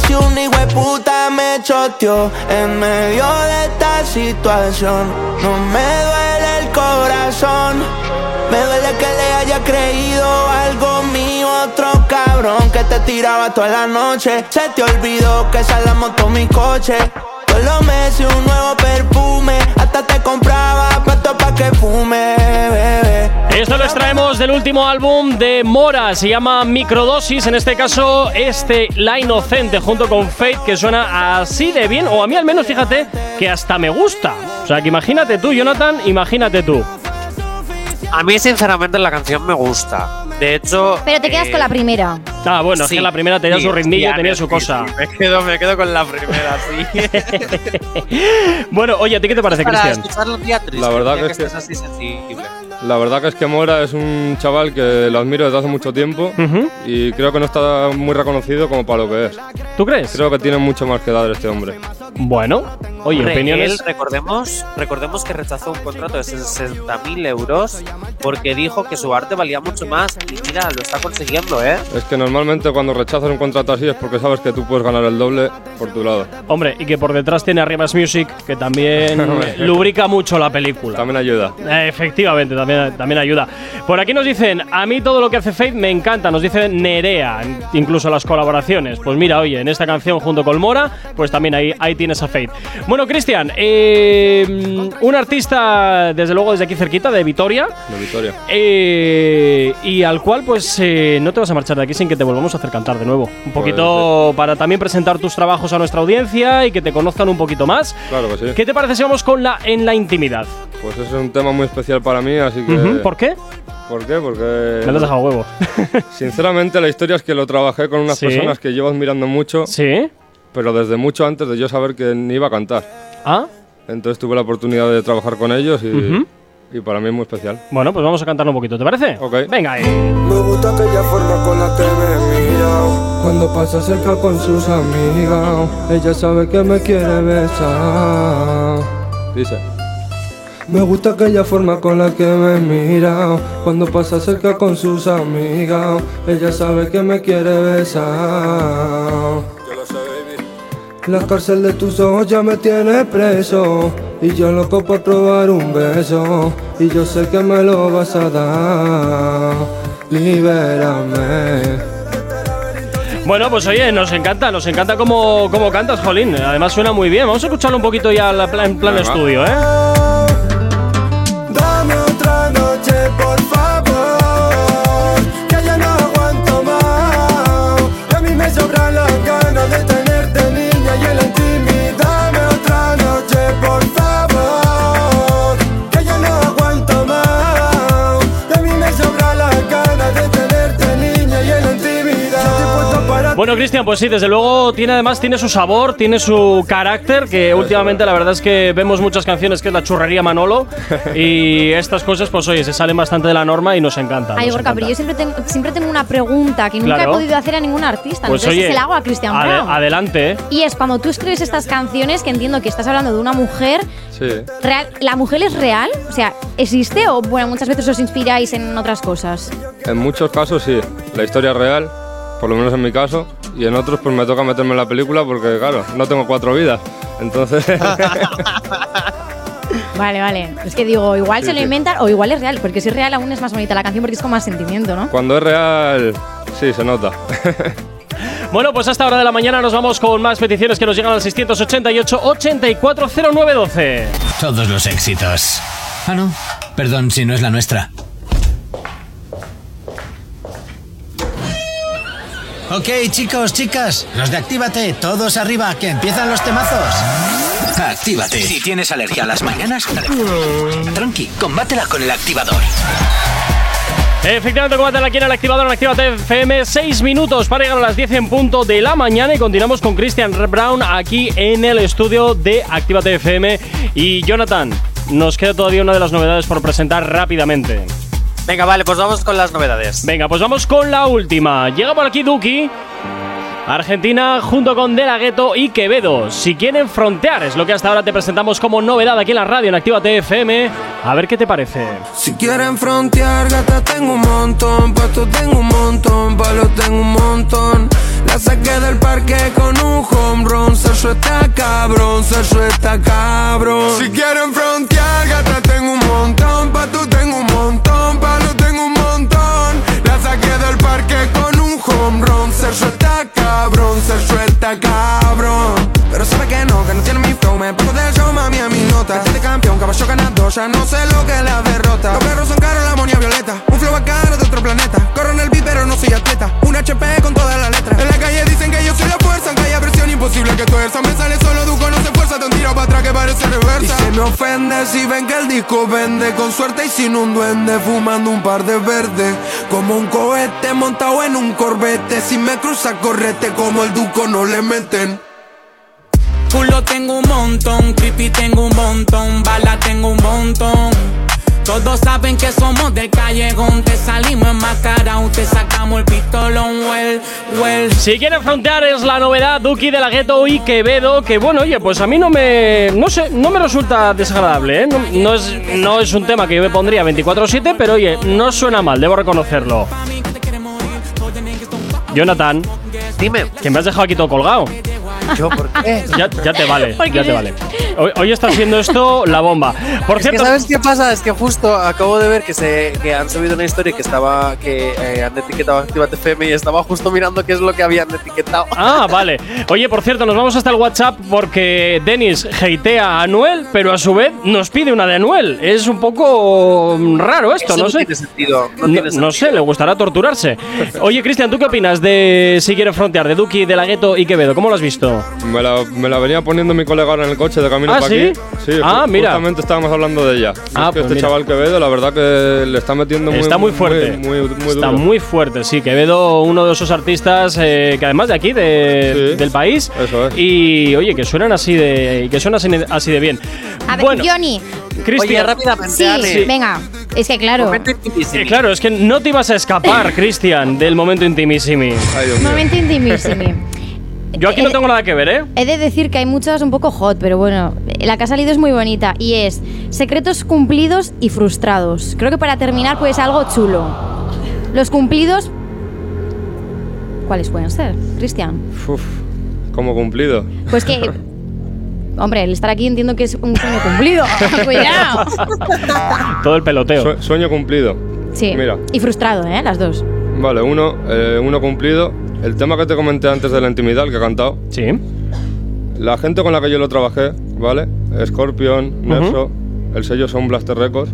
si un hijo de puta me choteó en medio de esta situación. No me duele el corazón. Me duele que le haya creído algo mío, otro cabrón que te tiraba toda la noche. Se te olvidó que esa es la moto mi coche. Todos los meses un nuevo perfume, hasta te compraba pato pa' que fume, bebé. Esto lo extraemos del último álbum de Mora, se llama Microdosis, en este caso este La Inocente junto con Fate que suena así de bien, o a mí al menos fíjate que hasta me gusta. O sea que imagínate tú, Jonathan, imagínate tú. A mí, sinceramente, la canción me gusta. De hecho. Pero te quedas eh, con la primera. Ah, bueno, sí, es que la primera tenía sí, su ritmillo, sí, tenía sí, su cosa. sí, me, quedo, me quedo con la primera, sí. bueno, oye, ¿a ti qué te parece, Para Cristian? La verdad que es que- estés así sensible. La verdad que es que Mora es un chaval que lo admiro desde hace mucho tiempo Ujú. y creo que no está muy reconocido como para lo que es. ¿Tú crees? Creo que tiene mucho más que dar este hombre. Bueno, oye, opiniones. él, recordemos, recordemos que rechazó un contrato de 60.000 euros porque dijo que su arte valía mucho más. Y mira, lo está consiguiendo, ¿eh? Es que normalmente cuando rechazas un contrato así es porque sabes que tú puedes ganar el doble por tu lado. Hombre, y que por detrás tiene Arribas Music, que también lubrica mucho la película. También ayuda. Eh, Efectivamente, también, también ayuda. Por aquí nos dicen, a mí todo lo que hace Faith me encanta, nos dice Nerea, incluso las colaboraciones. Pues mira, oye, en esta canción junto con Mora, pues también ahí, ahí tienes a Faith. Bueno, Cristian, eh, un artista, desde luego desde aquí cerquita, de Vitoria, De Victoria. eh, y al cual pues eh, no te vas a marchar de aquí sin que te volvamos a hacer cantar de nuevo. Un poquito para también presentar tus trabajos a nuestra audiencia y que te conozcan un poquito más. Claro que sí. ¿Qué te parece si vamos con la en la intimidad? Pues es un tema muy especial para mí, así que... ¿Por qué? ¿Por qué? Porque... Me lo has dejado huevo. Sinceramente la historia es que lo trabajé con unas Sí. personas que llevo admirando mucho, ¿Sí? pero desde mucho antes de yo saber que ni iba a cantar. Ah, Entonces tuve la oportunidad de trabajar con ellos y, y para mí es muy especial. bueno, pues vamos a cantarlo un poquito, ¿te parece? Ok. Venga, ahí. Me gusta aquella forma con la que me mira Cuando pasa cerca con sus amigas Ella sabe que me quiere besar Dice. Me gusta aquella forma con la que me mira Cuando pasa cerca con sus amigas Ella sabe que me quiere besar La cárcel de tus ojos ya me tiene preso Y yo loco por probar un beso Y yo sé que me lo vas a dar Libérame Bueno, pues oye, nos encanta, nos encanta cómo, cómo cantas, Jolín. Además suena muy bien. Vamos a escucharlo un poquito ya en plan Venga. estudio, ¿eh? Por favor, Bueno, Cristian, pues sí, desde luego tiene además tiene su sabor, tiene su carácter, que últimamente la verdad es que vemos muchas canciones que es la churrería Manolo y estas cosas, pues oye, se salen bastante de la norma y nos encantan. Ay, nos Gorka, pero yo siempre tengo, siempre tengo una pregunta que nunca Claro. he podido hacer a ningún artista. Pues entonces oye, se la hago a Christian ade- Brown. adelante. ¿eh? Y es cuando tú escribes estas canciones, que entiendo que estás hablando de una mujer, Sí. real, ¿la mujer es real? O sea, ¿existe o bueno, muchas veces os inspiráis en otras cosas? En muchos casos sí, la historia es real, por lo menos en mi caso, y en otros pues me toca meterme en la película porque claro, no tengo cuatro vidas. Entonces, Vale, vale. Es que digo, igual Sí, se lo sí. inventan o igual es real, porque si es real aún es más bonita la canción porque es con más sentimiento, ¿no? cuando es real, sí, se nota. Bueno, pues hasta hora de la mañana nos vamos con más peticiones que nos llegan al 688 840912. Todos los éxitos. Ah, no. Perdón si no es la nuestra. Ok, chicos, chicas, los de Actívate, todos arriba, que empiezan los temazos. Actívate. Si tienes alergia a las mañanas, tranqui, combátela con el activador. Efectivamente, combátela aquí en el activador en Actívate FM. 6 minutos para llegar a las 10 en punto de la mañana y continuamos con Christian Brown aquí en el estudio de Actívate FM. Y Jonathan, nos queda todavía una de las novedades por presentar rápidamente. Venga, vale, pues vamos con las novedades. Venga, pues vamos con la última. Llega por aquí Duki. Argentina junto con De La Ghetto y Quevedo. Si quieren frontear, es lo que hasta ahora te presentamos como novedad aquí en la radio en Actívate FM. A ver qué te parece. Si quieren frontear, gata tengo un montón, pasto tengo un montón, palo tengo un montón. La saqué del parque con un home run, Sergio está cabrón, Sergio está cabrón. Si quieren frontear, gata tengo un montón, pasto tengo un montón, palo parque con un home run, Sergio está cabrón, Sergio está cabrón. Pero sabe que no, que no tiene mi flow, me pongo del show, mami, a mi nota. Este de campeón, caballo ganador, ya no sé lo que la derrota. Los perros son caros, la monia violeta. Un flow bacano de otro planeta. Corro en el beat, pero no soy atleta. Un HP con toda la letra. En la calle dicen que yo soy la fuerza, aunque haya presión imposible que tuerza. Me sale solo Duco, no se fuerza, te un tiro para atrás que parece reversa. Y se me ofende si ven que el disco vende. Con suerte y sin un duende, fumando un par de verdes. Como un cohete montado en un corbete. Si me cruza, correte como el Duco, no le meten. Culo tengo un montón, creepy tengo un montón, bala tengo un montón. Todos saben que somos del callejón, te salimos enmascarados, te sacamos el pistolón, well, well. Si quieren frontear es la novedad Duki de la Ghetto y Quevedo, que bueno, oye, pues a mí no me, no sé, no me resulta desagradable, ¿eh? No, no es, no es un tema que yo me pondría 24/7, pero oye, no suena mal, debo reconocerlo. Jonathan, dime, que me has dejado aquí todo colgado. ¿Yo por qué? Ya, ya te vale, ya te vale. Hoy, hoy está haciendo esto la bomba. Por Es que cierto, ¿sabes qué pasa? Es que justo acabo de ver que se que han subido una historia que estaba que eh, han etiquetado a Actívate FM y estaba justo mirando qué es lo que habían etiquetado. Ah, vale. Oye, por cierto, nos vamos hasta el WhatsApp porque Denis hatea a Anuel, pero a su vez nos pide una de Anuel. Es un poco mm, raro esto, Eso no, no sé. tiene sentido, no No, tiene no sé, le gustará torturarse. Oye, Cristian, ¿tú qué opinas de Si quiere frontear, de Duki, de la Gueto y Quevedo? ¿Cómo lo has visto? Me la, me la venía poniendo mi colega ahora en el coche de camino ¿Ah, para sí? aquí. Sí, Ah, mira. Justamente estábamos hablando de ella. Ah, Es que pues este mira. chaval Quevedo, la verdad que le está metiendo muy Está muy fuerte. Muy, muy, muy Está duro. muy fuerte, sí. Quevedo, uno de esos artistas eh, que además de aquí, de- del país. Y oye, que suenan así de. que suenan así, así de bien. A ver, bueno, Johnny. Cristian. Sí, venga. Es que claro. Eh, claro, es que no te ibas a escapar, Cristian, del momento intimísimo. Momento intimísimo. Yo aquí no tengo nada que ver, ¿eh? He de decir que hay muchas un poco hot, pero bueno, la que ha salido es muy bonita y es secretos cumplidos y frustrados. Creo que para terminar pues algo chulo. Los cumplidos... ¿Cuáles pueden ser, Cristian? Uf, como cumplido. Pues que... Hombre, el estar aquí entiendo que es un sueño cumplido. Cuidado. Todo el peloteo. Sue- sueño cumplido. Sí. Mira, Y frustrado, ¿eh? Las dos. vale, uno, eh, uno cumplido. El tema que te comenté antes de la intimidad, el que he cantado. Sí. La gente con la que yo lo trabajé, ¿vale? Scorpion, Nerso, el sello Son Blaster Records.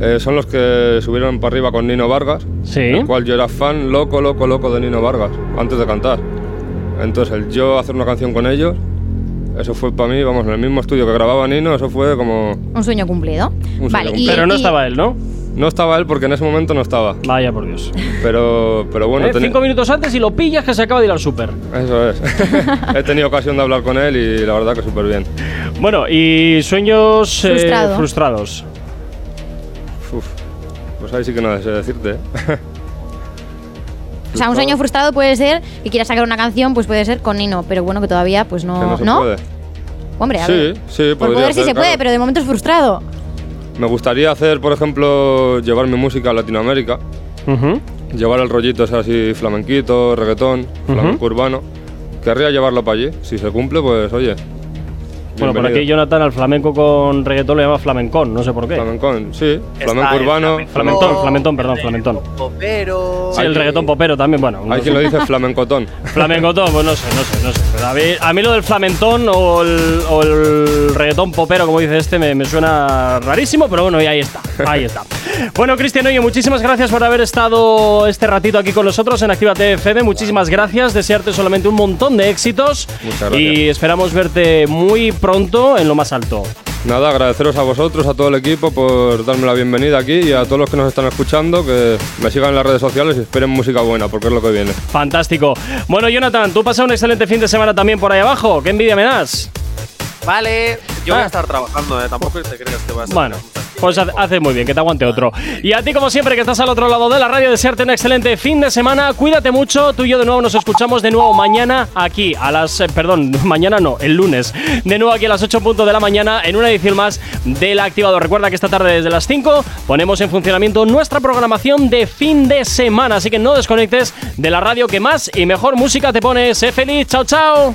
Eh, son los que subieron para arriba con Nino Vargas. Sí. El cual yo era fan loco, loco, loco de Nino Vargas, antes de cantar. Entonces, el yo hacer una canción con ellos, eso fue para mí, vamos, en el mismo estudio que grababa Nino, eso fue como. Un sueño cumplido. Un sueño vale, cumplido. Pero no estaba él, ¿no? No estaba él porque en ese momento no estaba. Vaya por Dios. Pero, pero bueno, Eh, teni- cinco minutos antes y lo pillas que se acaba de ir al súper. eso es. He tenido ocasión de hablar con él y la verdad que súper bien. Bueno, y sueños eh, Frustrado. frustrados. Uf, pues ahí sí que no sé decirte. ¿eh? O sea, un sueño frustrado puede ser que quieras sacar una canción, pues puede ser con Nino, pero bueno, que todavía pues no. que no se puede. Hombre, a Sí, ver. sí, Por poder sí ser, se puede, pero de momento es frustrado. Me gustaría hacer, por ejemplo, llevar mi música a Latinoamérica. Llevar el rollito ese así flamenquito, reggaetón, flamenco urbano. Querría llevarlo para allí. Si se cumple, pues oye. Bueno, por aquí Jonathan al flamenco con reggaetón le llama flamencón, no sé por qué. Flamencón, sí. Está Flamenco urbano. Flamencón, flamencón, perdón, flamencón. Popero. Sí, el reggaetón popero también, bueno. no Hay quien lo dice flamencotón. Flamencotón, pues no sé, no sé, no sé. Pero a, mí, a mí lo del flamencón o el, o el reggaetón popero, como dice este, me, me suena rarísimo, pero bueno, y ahí está, ahí está. Bueno, Cristian, oye, muchísimas gracias por haber estado este ratito aquí con nosotros en Actívate FM. Muchísimas gracias, desearte solamente un montón de éxitos. Muchas gracias. Y esperamos verte muy pronto en lo más alto. Nada, agradeceros a vosotros, a todo el equipo por darme la bienvenida aquí y a todos los que nos están escuchando, que me sigan en las redes sociales y esperen música buena, porque es lo que viene. Fantástico. Bueno, Jonathan, tú pasa un excelente fin de semana también por ahí abajo. ¿Qué envidia me das? Vale, yo voy Ah. a estar trabajando, ¿eh? Tampoco te creas que vas a Bueno, pues hace- muy bien, que te aguante otro. Y a ti, como siempre, que estás al otro lado de la radio, desearte un excelente fin de semana. Cuídate mucho. Tú y yo de nuevo nos escuchamos de nuevo mañana aquí a las. eh, perdón, mañana no, el lunes. De nuevo aquí a las 8 punto de la mañana en una edición más del Activador. Recuerda que esta tarde desde las 5 ponemos en funcionamiento nuestra programación de fin de semana. Así que no desconectes de la radio que más y mejor música te pone. Sé feliz. Chao, chao.